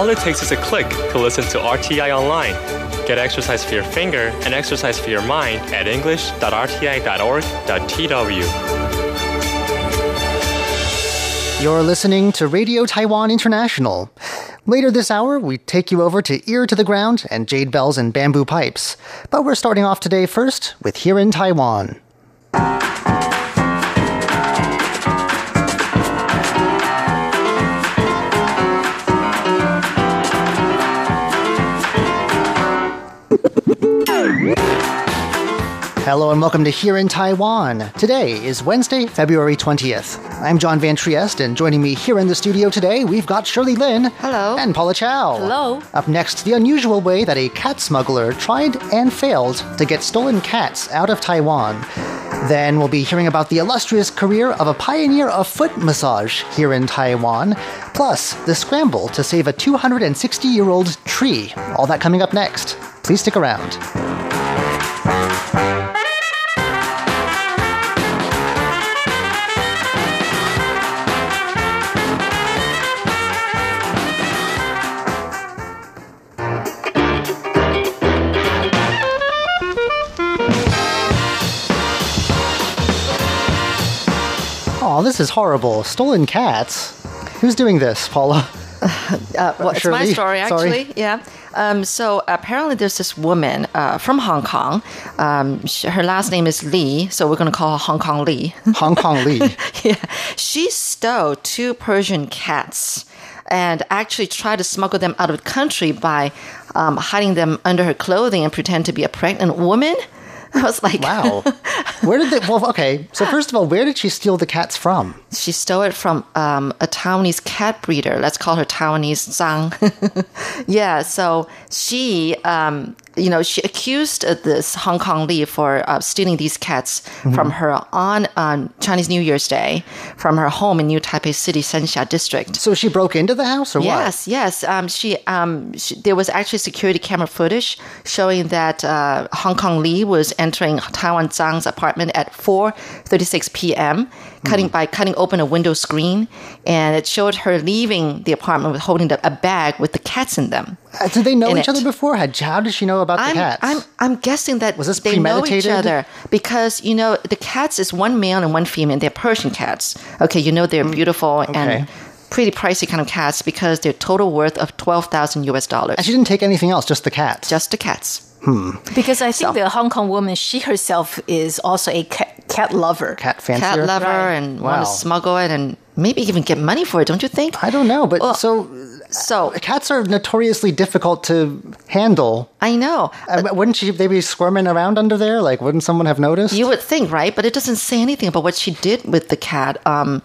All it takes is a click to listen to RTI online. Get exercise for your finger and exercise for your mind at english.rti.org.tw. You're listening to Radio Taiwan International. Later this hour, we take you over to Ear to the Ground and Jade Bells and Bamboo Pipes. But we're starting off today first with Here in Taiwan. Hello and welcome to Here in Taiwan. Today is Wednesday, February 20th. I'm John Van Trieste, and joining me here in the studio today, we've got Shirley Lin. Hello. And Paula Chow. Hello. Up next, the unusual way that a cat smuggler tried and failed to get stolen cats out of Taiwan. Then we'll be hearing about the illustrious career of a pioneer of foot massage here in Taiwan, plus the scramble to save a 260 year old tree. All that coming up next. Please stick around. Oh, this is horrible. Stolen cats. Who's doing this, Paula? Uh, well, it's my story, sorry. actually. Yeah. Um, so apparently, there's this woman uh, from Hong Kong. Um, sh- her last name is Lee, so we're going to call her Hong Kong Lee. Hong Kong Lee. yeah. She stole two Persian cats and actually tried to smuggle them out of the country by um, hiding them under her clothing and pretend to be a pregnant woman. I was like, Wow. Where did they? Well, okay. So first of all, where did she steal the cats from? She stole it from um, a Taiwanese cat breeder. Let's call her Taiwanese Zhang. yeah, so she, um, you know, she accused uh, this Hong Kong Lee for uh, stealing these cats from her on um, Chinese New Year's Day from her home in New Taipei City, Sanxia District. So she broke into the house, or Yes, yes. Um, she, um, she, there was actually security camera footage showing that uh, Hong Kong Lee was entering Taiwan Zhang's apartment at 4:36 p.m. Cutting by cutting open a window screen, and it showed her leaving the apartment with holding the, a bag with the cats in them. Uh, did they know each it. other before? Had, how did she know about the I'm, cats? I'm, I'm guessing that Was this they know each premeditated? other because you know the cats is one male and one female. They're Persian cats. Okay, you know they're beautiful Mm, okay. and pretty pricey kind of cats because their total worth of twelve thousand U.S. dollars. and she didn't take anything else, just the cats. Just the cats. Because I think the Hong Kong woman, she herself is also a cat, cat lover. cat fancier. Cat lover Right. and Wow. want to smuggle it and maybe even get money for it. Don't you think? I don't know, but Well, so So cats are notoriously difficult to handle. I know. Uh, wouldn't she? They be squirming around under there? Like, wouldn't someone have noticed? You would think, right? But it doesn't say anything about what she did with the cat. Um,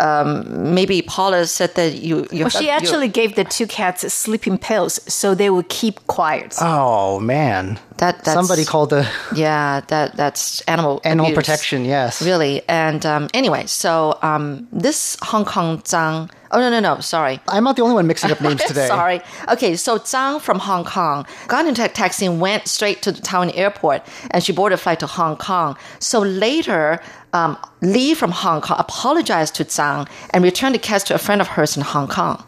um, maybe Paula said that you. you Well, she you- actually gave the two cats sleeping pills so they would keep quiet. oh man, That- that's- somebody called the Yeah, that that's animal animal abuse. protection. Yes, Really, and um, anyway, so um, this Hong Kong Zhang. Oh no no no! Sorry, I'm not the only one mixing up names today. Sorry. Okay, so Zhang from Hong Kong got into a taxi and went straight to the Taiwan airport, and she boarded a flight to Hong Kong. So later, um, Lee from Hong Kong apologized to Zhang and returned the cats to a friend of hers in Hong Kong.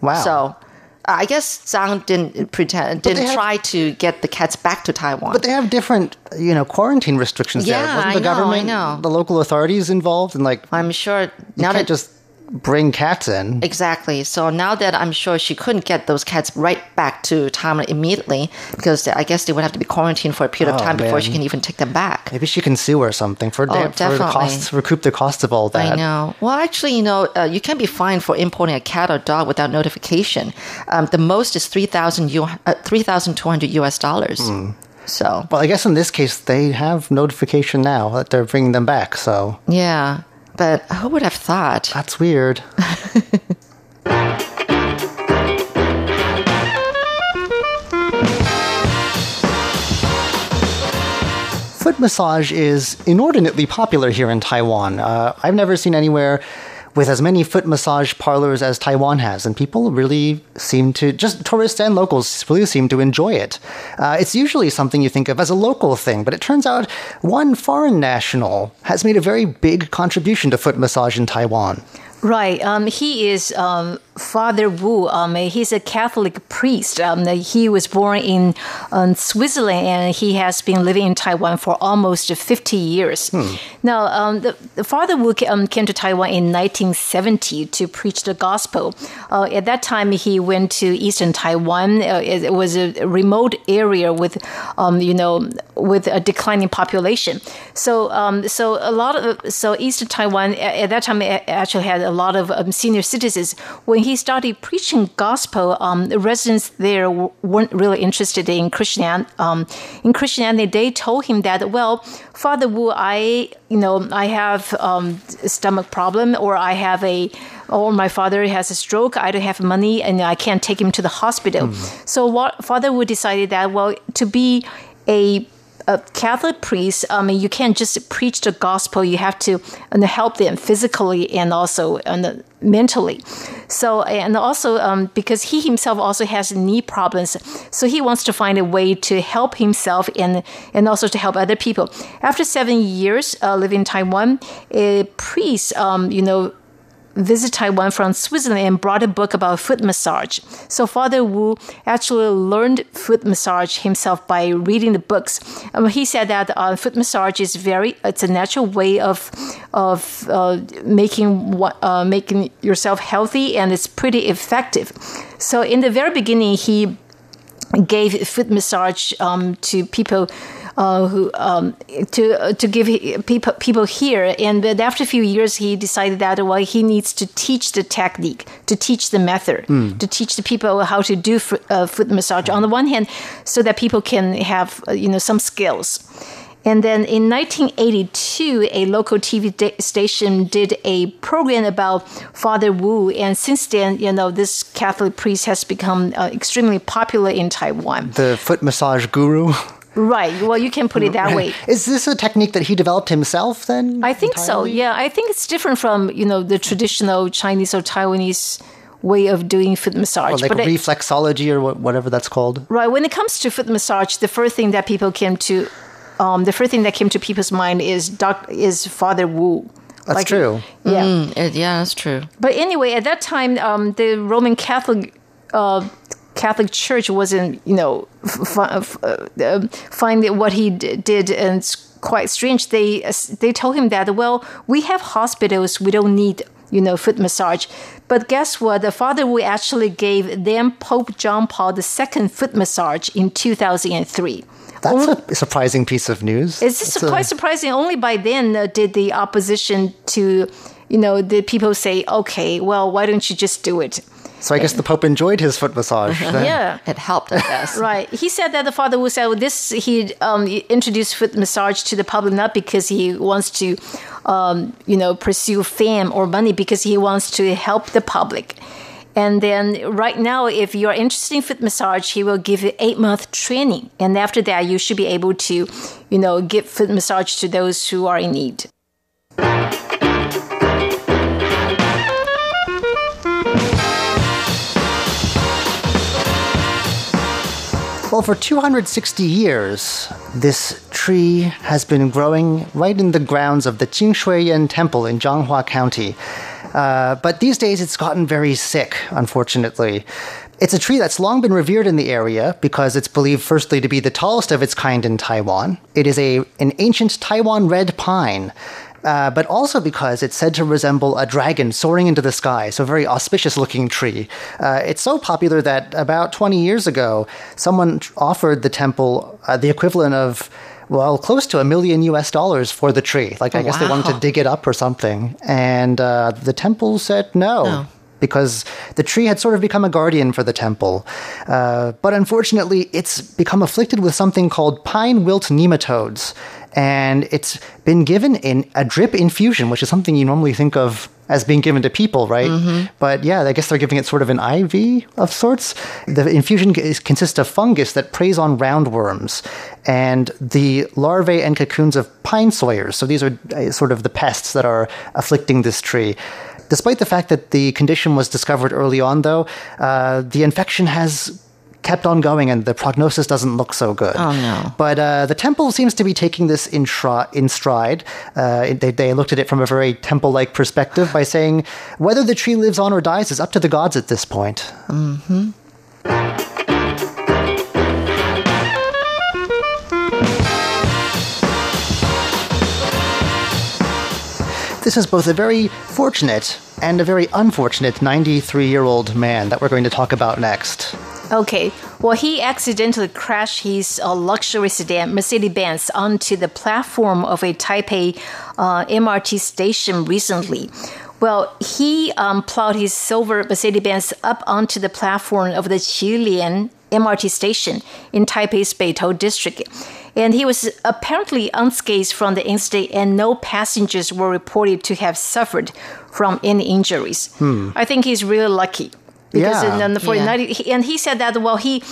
Wow. So. I guess Zhang didn't pretend, didn't have- try to get the cats back to Taiwan. But they have different, you know, quarantine restrictions there. Yeah, Wasn't the I know, I government, know. the local authorities involved? And like, I'm sure now that just bring cats in. Exactly. So now that I'm sure she couldn't get those cats right back to Taiwan immediately, because I guess they would have to be quarantined for a period of Oh, time before she can even take them back. Maybe she can sue or something for, Oh, da- for the costs, recoup the cost of all that. I know. Well, actually, you know, uh, you can be fined for importing a cat or dog without notification. Um, the most is three thousand U, uh, three thousand two hundred U.S. dollars. Hmm. So Well, I guess in this case, they have notification now that they're bringing them back. So yeah, but who would have thought? that's weird. Foot massage is inordinately popular here in Taiwan. Uh, I've never seen anywhere with as many foot massage parlors as Taiwan has, and people really seem to, just tourists and locals, really seem to enjoy it. Uh, it's usually something you think of as a local thing, but it turns out one foreign national has made a very big contribution to foot massage in Taiwan. Right. Um, he is um, Father Wu. Um, he's a Catholic priest. Um, he was born in um, Switzerland and he has been living in Taiwan for almost 50 years. Hmm. Now, um, the, the, Father Wu um, came to Taiwan in 1970 to preach the gospel. Uh, at that time, he went to eastern Taiwan. Uh, it, it, was a remote area with, um, you know, with a declining population. So, so a lot of so eastern Taiwan at that time actually had a lot of senior citizens. When he started preaching gospel, um, the residents there weren't really interested in Christian um, in Christianity. They told him that, well, Father Wu, I you know I have um, stomach problem, or I have a or my father has a stroke. I don't have money, and I can't take him to the hospital. Mm. So what Father Wu decided that well to be a a Catholic priest, I mean, you can't just preach the gospel. You have to and help them physically and also and mentally. So, and also um, because he himself also has knee problems, so he wants to find a way to help himself and and also to help other people. After seven years uh, living in Taiwan, a priest, um, you know, visit Taiwan from Switzerland and brought a book about foot massage. So Father Wu actually learned foot massage himself by reading the books. Um, he said that uh, foot massage is very it's a natural way of of uh, making uh, making yourself healthy and it's pretty effective. So in the very beginning, he gave foot massage um, to people uh, who um, to to give people people here. And but after a few years, he decided that well, he needs to teach the technique, to teach the method, mm. to teach the people how to do foot, uh, foot massage. On the one hand, so that people can have uh, you know some skills. And then in 1982, a local TV station did a program about Father Wu. And since then, you know, this Catholic priest has become uh, extremely popular in Taiwan. The foot massage guru? Right. Well, you can put it that way. Is this a technique that he developed himself then? I think entirely? so. Yeah, I think it's different from you know the traditional Chinese or Taiwanese way of doing foot massage. Or like but reflexology it, or whatever that's called. Right. When it comes to foot massage, the first thing that people came to, um, the first thing that came to people's mind is doc, is Father Wu. That's like, true. Yeah. Mm, it, yeah, that's true. But anyway, at that time, um, the Roman Catholic. Uh, Catholic Church wasn't, you know, f- f- uh, find what he d- did and it's quite strange. They they told him that well, we have hospitals, we don't need you know foot massage. But guess what? The Father Wu actually gave them Pope John Paul II foot massage in 2003. That's only, a surprising piece of news. It's quite a, surprising. Only by then uh, did the opposition to, you know, the people say, okay, well, why don't you just do it? So I guess the Pope enjoyed his foot massage. yeah, it helped, I guess. right. He said that the Father Wu said this. He um, introduced foot massage to the public not because he wants to, um, you know, pursue fame or money, because he wants to help the public. And then right now, if you're interested in foot massage, he will give you eight month training, and after that, you should be able to, you know, give foot massage to those who are in need. Well, for 260 years, this tree has been growing right in the grounds of the Jingshuiyan Temple in Changhua County. Uh, but these days it's gotten very sick, unfortunately. It's a tree that's long been revered in the area because it's believed, firstly, to be the tallest of its kind in Taiwan. It is a, an ancient Taiwan red pine uh, but also because it's said to resemble a dragon soaring into the sky, so a very auspicious looking tree. Uh, it's so popular that about 20 years ago, someone offered the temple uh, the equivalent of well, close to a million US dollars for the tree. Like, I oh, guess wow. they wanted to dig it up or something. And uh, the temple said no. no because the tree had sort of become a guardian for the temple. Uh, but unfortunately, it's become afflicted with something called pine wilt nematodes and it's been given in a drip infusion, which is something you normally think of as being given to people, right? Mm-hmm. But yeah, I guess they're giving it sort of an IV of sorts. The infusion is, consists of fungus that preys on roundworms and the larvae and cocoons of pine sawyers. So these are uh, sort of the pests that are afflicting this tree. Despite the fact that the condition was discovered early on, though, uh, the infection has kept on going, and the prognosis doesn't look so good. Oh, no. But uh, the temple seems to be taking this in, in stride. Uh, they, they looked at it from a very temple like perspective by saying whether the tree lives on or dies is up to the gods at this point. This is both a very fortunate and a very unfortunate 93 year old man that we're going to talk about next. Okay. Well, he accidentally crashed his uh, luxury sedan Mercedes Benz onto the platform of a Taipei uh, MRT station recently. Well, he um, plowed his silver Mercedes Benz up onto the platform of the Qilian MRT station in Taipei's Beitou district. And he was apparently unscathed from the incident, and no passengers were reported to have suffered from any injuries. I think he's really lucky because Yeah. in, for Yeah. and he said that well he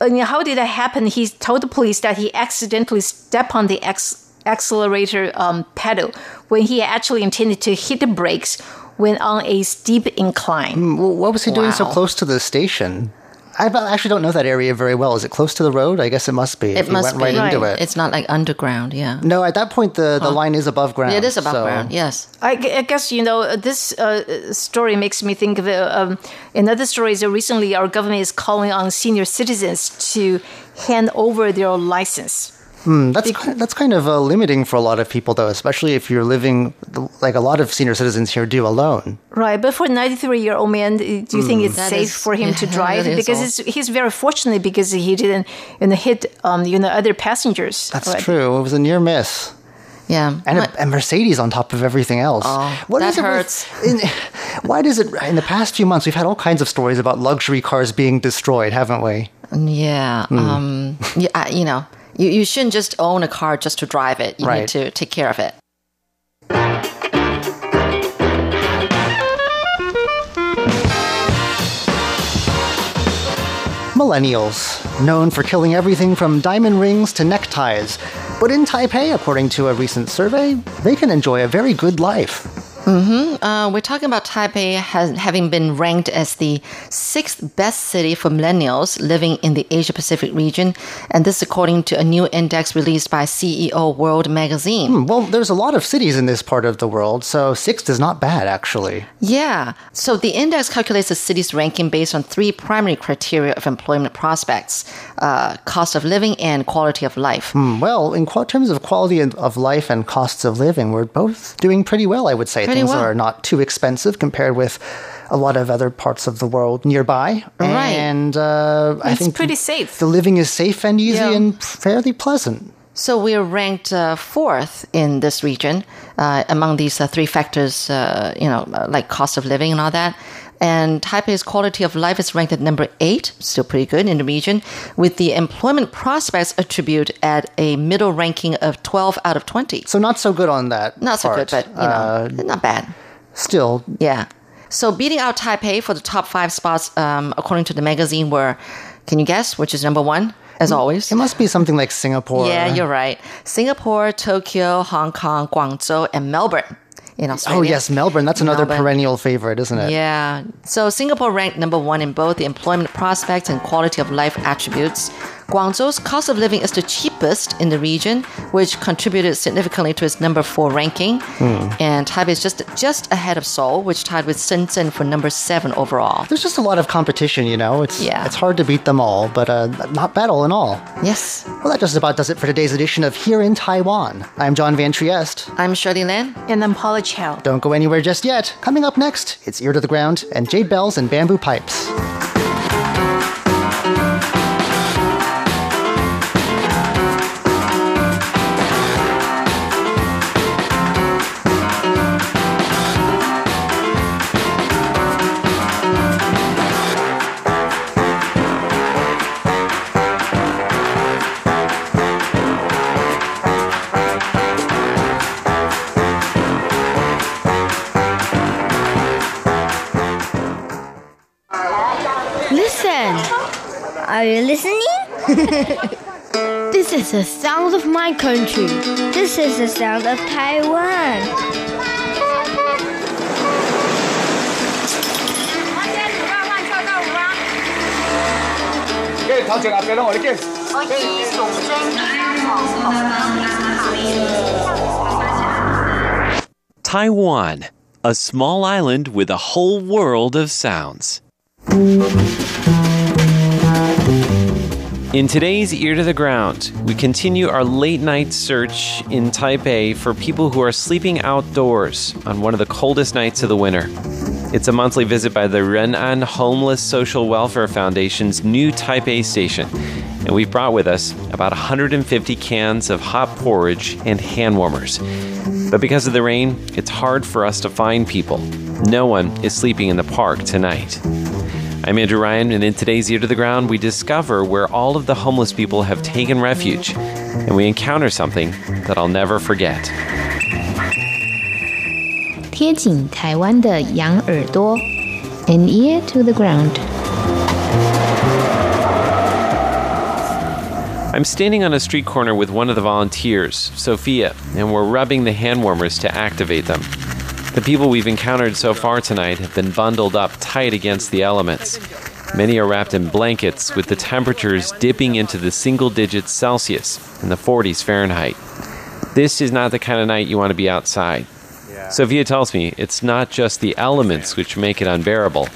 I how did that happen he told the police that he accidentally stepped on the ex- accelerator um, pedal when he actually intended to hit the brakes when on a steep incline what was he doing so close to the station? I b- actually don't know that area very well. Is it close to the road? I guess it must be. if It he must went be. right into it. It's not like underground, yeah. no, at that point the, the line is above ground. It is above so- ground, yes. I, I guess you know this uh, story makes me think of uh, um, another story. Is that recently our government is calling on senior citizens to hand over their license. That's ki- that's kind of uh, limiting for a lot of people, though, especially if you're living like a lot of senior citizens here do alone. Right, but for a 93 year old man, do you think it's That safe is- for him to drive? Because it's, he's very fortunate because he didn't you know, hit um, you know other passengers. That's Right. true. It was a near miss. Yeah. And What- a, a Mercedes on top of everything else. Oh, What that is it with- hurts. in, why does it? In the past few months, we've had all kinds of stories about luxury cars being destroyed, haven't we? Yeah. Hmm. Um, yeah, I- you know, you, you shouldn't just own a car just to drive it. You Right. need to take care of it. Millennials, known for killing everything from diamond rings to neckties. But in Taipei, according to a recent survey, they can enjoy a very good life. Uh, we're talking about Taipei has, having been ranked as the sixth best city for millennials living in the Asia Pacific region, and this according to a new index released by CEO World Magazine. Well, there's a lot of cities in this part of the world, so sixth is not bad, actually. Yeah. So the index calculates the city's ranking based on three primary criteria of employment prospects uh, cost of living and quality of life. Well, in qu- terms of quality of life and costs of living, we're both doing pretty well, I would say. Pretty Things well. are not too expensive compared with a lot of other parts of the world nearby. Right. And uh, I It's think pretty safe. the living is safe and easy Yeah. and fairly pleasant. So we're ranked uh, fourth in this region uh, among these uh, three factors, uh, you know, uh, like cost of living and all that. And Taipei's quality of life is ranked at number eight, still pretty good in the region, with the employment prospects attribute at a middle ranking of 12 out of 20. So not so good on that. Not so good, but, you know, Uh, not bad. still, Yeah. So beating out Taipei for the top five spots, um, according to the magazine, were, can you guess which is number one, as always? it must be something like Singapore. Yeah, you're right. Singapore, Tokyo, Hong Kong, Guangzhou, and Melbourne in oh, Australia. Oh yes, Melbourne. That's another Melbourne. perennial favorite, isn't it? Yeah. So Singapore ranked number one in both the employment prospects and quality of life attributes. Guangzhou's cost of living is the cheapest in the region, which contributed significantly to its number four ranking. Hmm. And Taipei is just just ahead of Seoul, which tied with Shenzhen for number seven overall. There's just a lot of competition, you know. It's Yeah. it's hard to beat them all, but uh, not bad all in all. Yes. Well, that just about does it for today's edition of Here in Taiwan. I'm John Van Trieste. I'm Shirley Lin. And I'm Paula Chow. Don't go anywhere just yet. Coming up next, it's Ear to the Ground and Jade Bells and Bamboo Pipes. The sound of my country. This is the sound of Taiwan. Taiwan, a small island with a whole world of sounds. In today's Ear to the Ground, we continue our late night search in Taipei for people who are sleeping outdoors on one of the coldest nights of the winter. It's a monthly visit by the Ren'an Homeless Social Welfare Foundation's new Taipei station, and we've brought with us about 150 cans of hot porridge and hand warmers. But because of the rain, it's hard for us to find people. No one is sleeping in the park tonight. I'm Andrew Ryan, and in today's Ear to the Ground, we discover where all of the homeless people have taken refuge, and we encounter something that I'll never forget. 贴紧台湾的羊耳朵，an ear to the ground。 I'm standing on a street corner with one of the volunteers, Sophia, and we're rubbing the hand warmers to activate them. The people we've encountered so far tonight have been bundled up tight against the elements. Many are wrapped in blankets, with the temperatures dipping into the single digits Celsius and the 40s Fahrenheit. This is not the kind of night you want to be outside. Sophia tells me it's not just the elements which make it unbearable.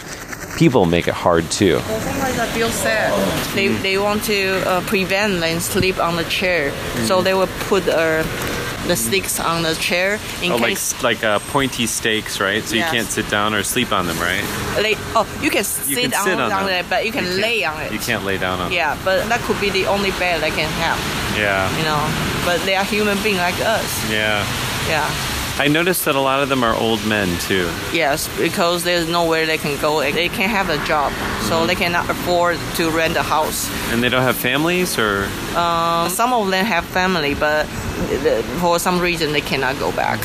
People make it hard too. Sometimes I feel sad. They, they want to uh, prevent them sleep on the chair, so they will put uh, the sticks on the chair in Oh, like case like uh, pointy stakes, right? So Yes. you can't sit down or sleep on them, right? they. Oh, you can You sit, can sit on, them. it, but you can lay on it. You can't lay down on. It. Yeah, but that could be the only bed they can have. Yeah. You know, but they are human beings like us. Yeah. Yeah. I noticed that a lot of them are old men too. Yes, because there's nowhere they can go. They can't have a job, so they cannot afford to rent a house. And they don't have families or Um, some of them have family, but for some reason they cannot go back.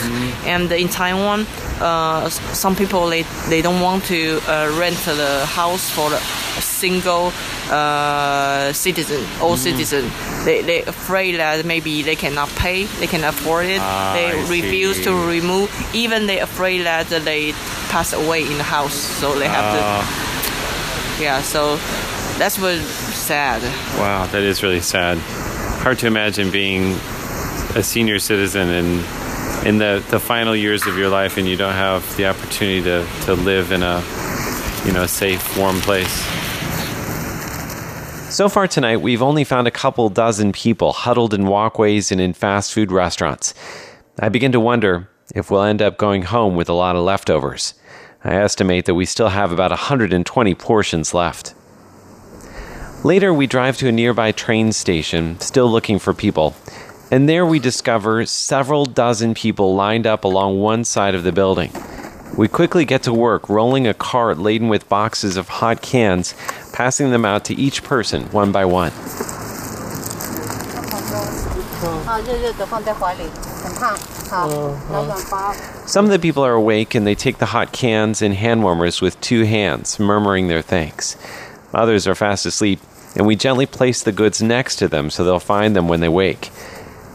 And in Taiwan, uh, some people they, they don't want to uh, rent the house for a single uh, citizen, old citizen. They they afraid that maybe they cannot pay, they can afford it. Ah, they I refuse see. to remove. Even they afraid that they pass away in the house, so they have Uh, to. Yeah, so that's what sad. wow, that is really sad. Hard to imagine being a senior citizen and in the, the final years of your life and you don't have the opportunity to, to live in a you know safe, warm place. So far tonight, we've only found a couple dozen people huddled in walkways and in fast food restaurants. I begin to wonder if we'll end up going home with a lot of leftovers. I estimate that we still have about 120 portions left. Later, we drive to a nearby train station, still looking for people, and there we discover several dozen people lined up along one side of the building. We quickly get to work rolling a cart laden with boxes of hot cans, passing them out to each person one by one. Oh, some of the people are awake and they take the hot cans and hand warmers with two hands, murmuring their thanks. Others are fast asleep, and we gently place the goods next to them so they'll find them when they wake.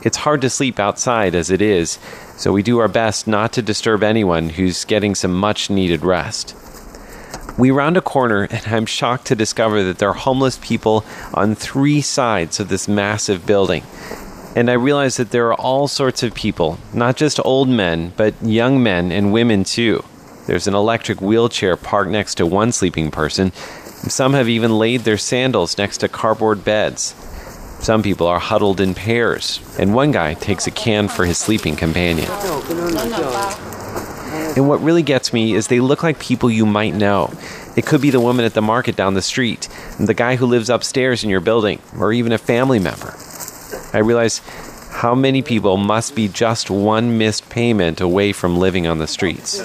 It's hard to sleep outside as it is, so we do our best not to disturb anyone who's getting some much needed rest. We round a corner, and I'm shocked to discover that there are homeless people on three sides of this massive building. And I realize that there are all sorts of people, not just old men, but young men and women too. There's an electric wheelchair parked next to one sleeping person. Some have even laid their sandals next to cardboard beds. Some people are huddled in pairs, and one guy takes a can for his sleeping companion. Oh, and what really gets me is they look like people you might know. It could be the woman at the market down the street, the guy who lives upstairs in your building, or even a family member. I realize how many people must be just one missed payment away from living on the streets.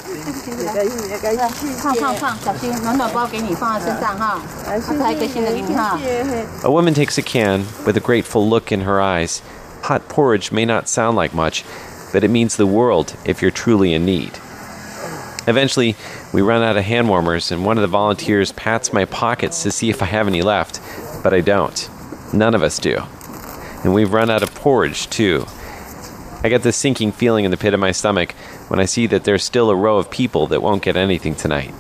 A woman takes a can with a grateful look in her eyes. Hot porridge may not sound like much, but it means the world if you're truly in need. Eventually, we run out of hand warmers, and one of the volunteers pats my pockets to see if I have any left, but I don't. None of us do. And we've run out of porridge, too. I get this sinking feeling in the pit of my stomach when I see that there's still a row of people that won't get anything tonight.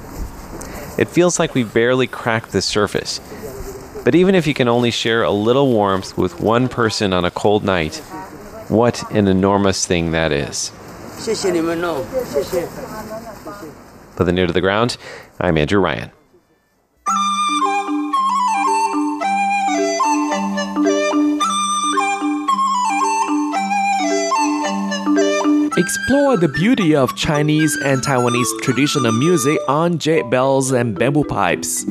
It feels like we've barely cracked the surface. But even if you can only share a little warmth with one person on a cold night, what an enormous thing that is. For the new to the ground, I'm Andrew Ryan. Explore the beauty of Chinese and Taiwanese traditional music on jade bells and bamboo pipes.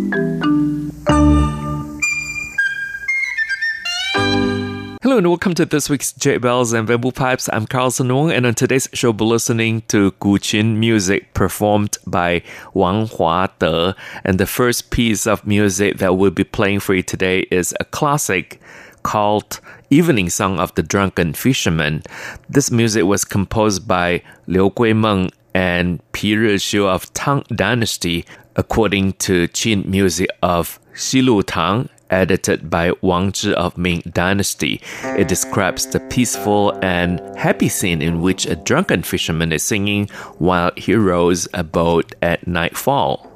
And welcome to this week's Jade Bells and Bamboo Pipes. I'm Carlson Wong, and on today's show, we're listening to Guqin music performed by Wang Huade. And the first piece of music that we'll be playing for you today is a classic called Evening Song of the Drunken Fisherman. This music was composed by Lu Guimeng and Pi Rixiu of Tang Dynasty, according to Qin music of Xilu Tang, edited by Wang Zhi of Ming Dynasty. It describes the peaceful and happy scene in which a drunken fisherman is singing while he rows a boat at nightfall.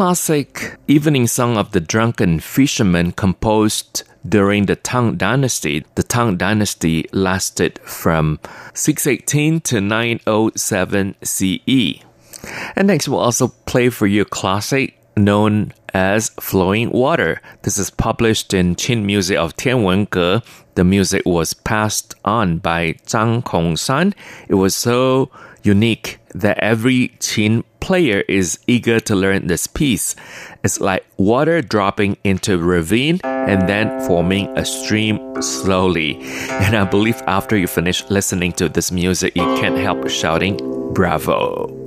Classic evening song of the drunken fisherman composed during the Tang Dynasty. The Tang Dynasty lasted from 618 to 907 CE. And next, we'll also play for you a classic known as Flowing Water. This is published in Qin Music of Tianwenge. The music was passed on by Zhang Kongshan. It was so unique that every Qin player is eager to learn this piece. It's like water dropping into ravine and then forming a stream slowly. And I believe after you finish listening to this music, you can't help shouting, Bravo!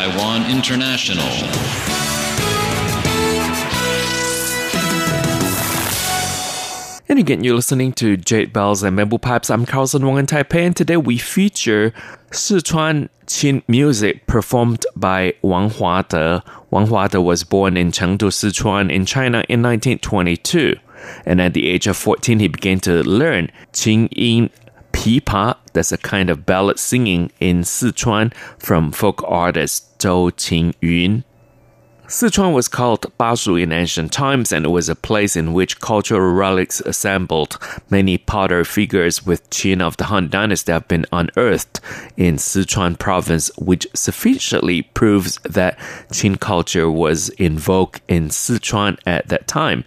Taiwan International. And again, you're listening to Jade Bells and Bamboo Pipes. I'm Carlson Wong in Taipei, and today we feature Sichuan Qin music performed by Wang Huade. Wang Huade was born in Chengdu, Sichuan, in China in 1922. And at the age of 14, he began to learn Qin Yin Pipa, that's a kind of ballad singing in Sichuan from folk artist Zhou Qingyun. Sichuan was called Bashu in ancient times and it was a place in which cultural relics assembled. Many potter figures with Qin of the Han Dynasty have been unearthed in Sichuan province, which sufficiently proves that Qin culture was in vogue in Sichuan at that time.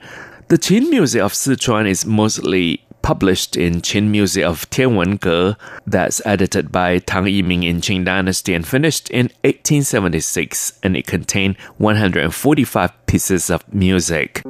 The Qin music of Sichuan is mostly published in Qin Music of Tianwenge, that's edited by Tang Yiming in Qing Dynasty and finished in 1876, and it contained 145 pieces of music.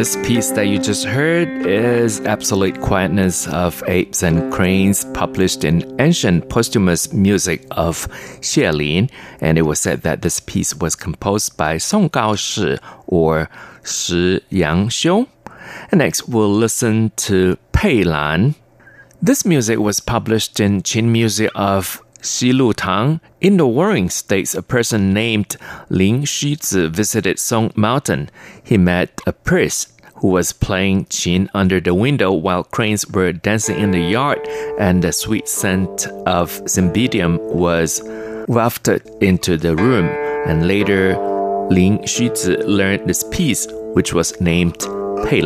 This piece that you just heard is Absolute Quietness of Apes and Cranes, published in Ancient Posthumous Music of Xie Lin. And it was said that this piece was composed by Song Gaoshi or Shi Yangxiu. And next, we'll listen to Pei Lan. This music was published in Qin Music of Xilu Tang. In the Warring States, a person named Lin Xuzi visited Song Mountain. He met a priest who was playing qin under the window while cranes were dancing in the yard, and the sweet scent of cymbidium was wafted into the room. And later, Lin Xuzi learned this piece, which was named Pei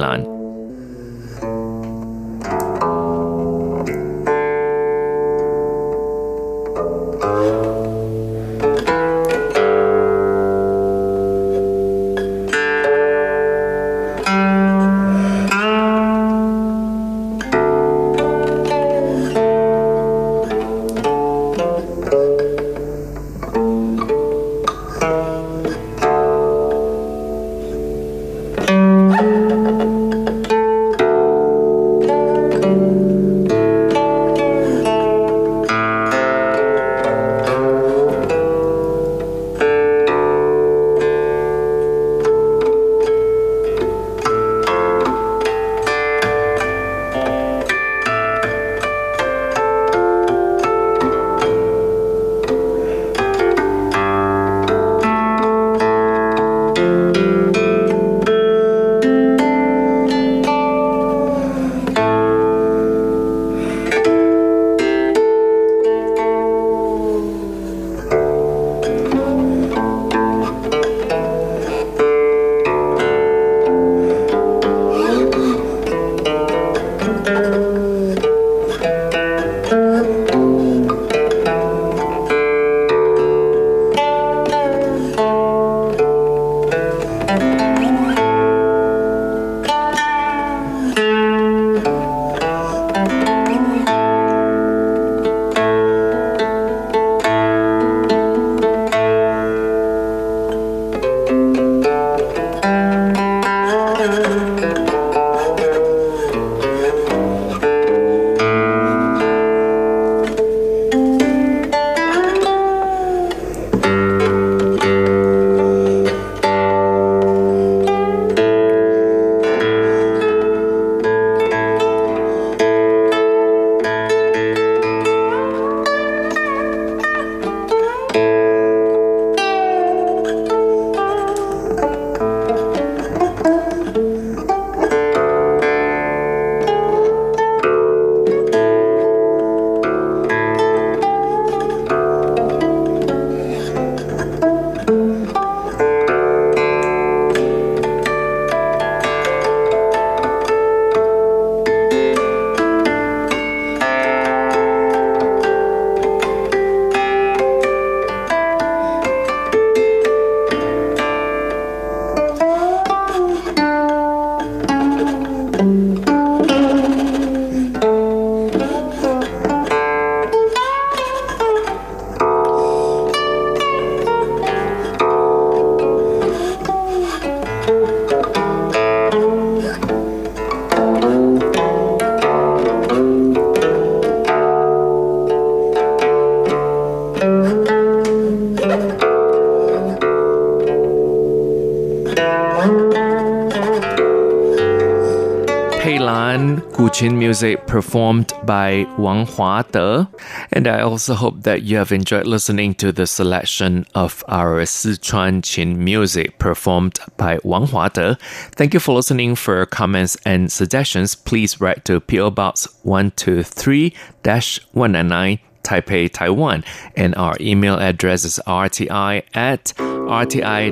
Guqin music performed by Wang Huade. And I also hope that you have enjoyed listening to the selection of our Sichuan Qin music performed by Wang Huade. Thank you for listening. For comments and suggestions, please write to PO Box 123 199 Taipei, Taiwan. And our email address is rti at rti.org.tw.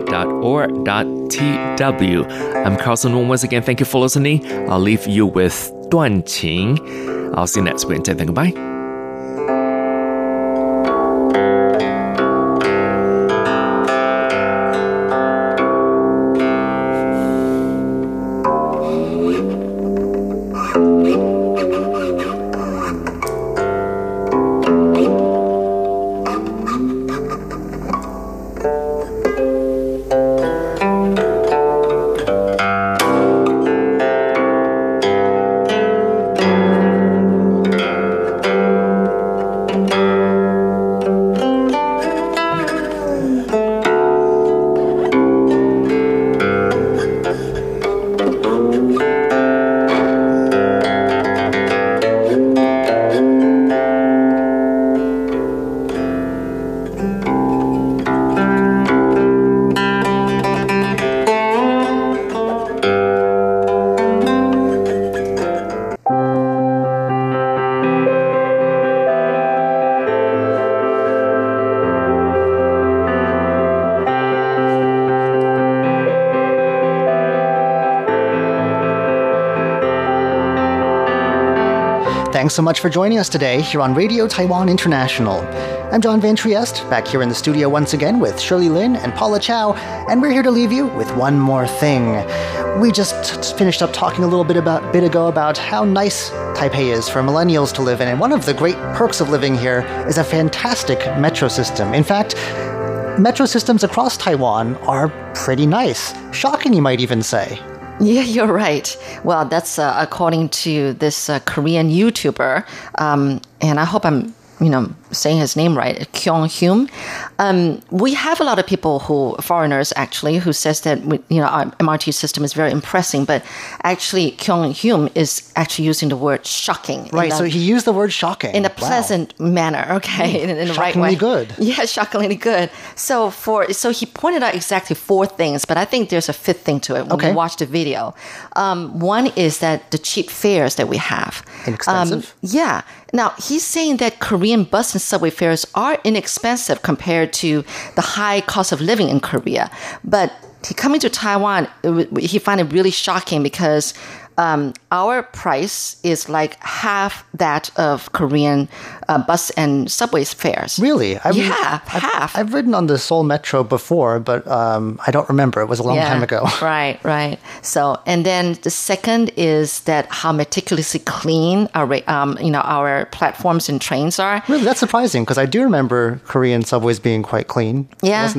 I'm Carlson Wong once again. Thank you for listening. I'll leave you with I'll see you next week. Then, goodbye. So much for joining us today here on Radio Taiwan International. I'm John Van Trieste, back here in the studio once again with Shirley Lin and Paula Chow, and we're here to leave you with one more thing. We just finished up talking a little bit about bit ago about how nice Taipei is for millennials to live in, and one of the great perks of living here is a fantastic metro system. In fact, metro systems across Taiwan are pretty nice. Shocking, you might even say. Yeah, you're right. Well, that's uh, according to this uh, Korean YouTuber, um, and I hope I'm you know, saying his name right, Kyung Hyum. Um, we have a lot of people who, foreigners actually, who says that, you know, our MRT system is very impressive, but actually Kyung Hyum is actually using the word shocking. Right, so he used the word shocking. In a pleasant wow. manner, okay, in, in the right way. good. Yeah, shockingly good. So for, so he pointed out exactly four things, but I think there's a fifth thing to it when okay. we watch the video. Um, one is that the cheap fares that we have. Inexpensive? Um, yeah. Now, he's saying that Korean bus and subway fares are inexpensive compared to the high cost of living in Korea. But coming to Taiwan, he find it really shocking because um, our price is like half that of Korean uh, bus and subway fares. Really? I mean, yeah, I've, half. I've ridden on the Seoul Metro before, but um, I don't remember. It was a long yeah, time ago. Right, right. So, and then the second is that how meticulously clean our, um, you know, our platforms and trains are. Really, that's surprising because I do remember Korean subways being quite clean. Yeah.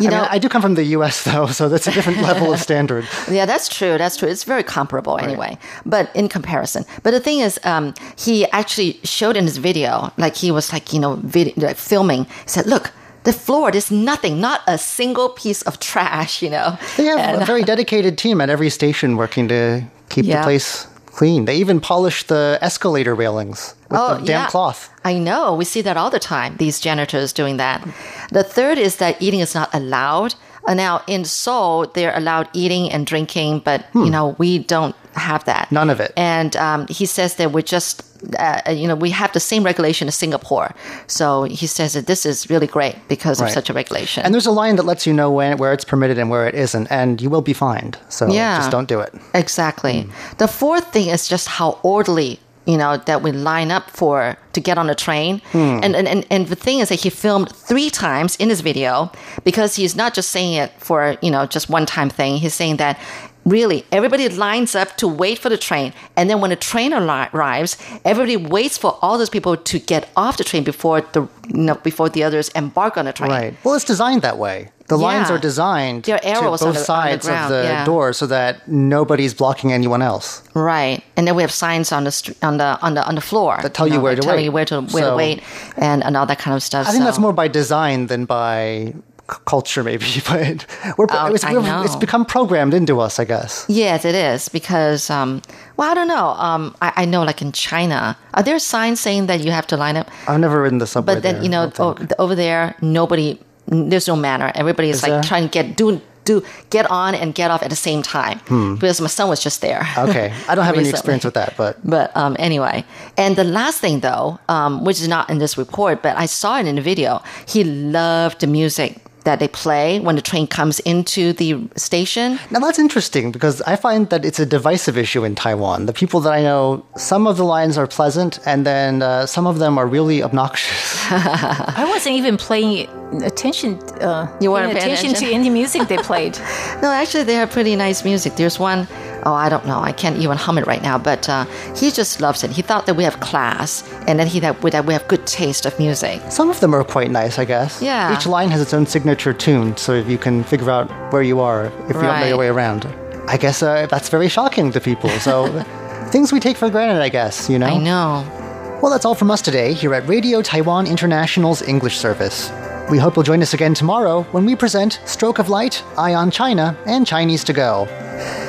You I know, mean, I do come from the U.S. though, so that's a different level of standard. Yeah, that's true. That's true. It's very comparable right. anyway, but in comparison. But the thing is, um, he actually showed in his video, like he was like you know video, like filming. He said, "Look." The floor, there's nothing, not a single piece of trash, you know. They have and, a very dedicated team at every station working to keep yeah. the place clean. They even polish the escalator railings with oh, the damp yeah. cloth. I know. We see that all the time, these janitors doing that. The third is that eating is not allowed. Uh, now, in Seoul, they're allowed eating and drinking, but, hmm. you know, we don't have that. None of it. And um, he says that we're just, uh, you know, we have the same regulation as Singapore. So he says that this is really great because right. of such a regulation. And there's a line that lets you know when, where it's permitted and where it isn't, and you will be fined. So yeah, just don't do it. Exactly. Mm. The fourth thing is just how orderly you know, that we line up for to get on a train. Hmm. And, and, and the thing is that he filmed three times in his video because he's not just saying it for, you know, just one time thing. He's saying that really everybody lines up to wait for the train. And then when the train arrives, everybody waits for all those people to get off the train before the, you know, before the others embark on the train. Right. Well, it's designed that way. The Yeah. lines are designed There are arrows to on both the- on the sides of the yeah. door so that nobody's blocking anyone else. Right, and then we have signs on the str- on the on the on the floor That tell you where that to tell wait. you where to where So- to wait, and, and all that kind of stuff. I think so. that's more by design than by c- culture, maybe. But we're, Oh, it's, we're- it's become programmed into us, I guess. Yes, it is because um, well, I don't know. Um, I, I know, like in China, are there signs saying that you have to line up? I've never ridden the subway But then there, you know, o- over there, nobody. There's no manner. Everybody is, like there? trying to get do do get on and get off at the same time. Hmm. Because my son was just there. Okay, I don't have any experience with that, but But um, anyway, and the last thing though, um, which is not in this report, but I saw it in the video. He loved the music that they play when the train comes into the station. Now that's interesting because I find that it's a divisive issue in Taiwan. The people that I know, some of the lines are pleasant, and then uh, some of them are really obnoxious. I wasn't even paying attention. Uh, You weren't paying paying attention, attention? to any music they played. No, actually, they have pretty nice music. There's one, oh, I don't know, I can't even hum it right now, but uh, he just loves it. He thought that we have class, and then he that we, that we have good taste of music. Some of them are quite nice, I guess. Yeah. Each line has its own signature tune, so you can figure out where you are if you don't know your way around. I guess uh, that's very shocking to people. So things we take for granted, I guess, you know? I know. Well, that's all from us today here at Radio Taiwan International's English service. We hope you'll join us again tomorrow when we present Stroke of Light, Eye on China, and Chinese to Go.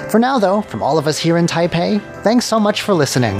For now, though, from all of us here in Taipei, thanks so much for listening.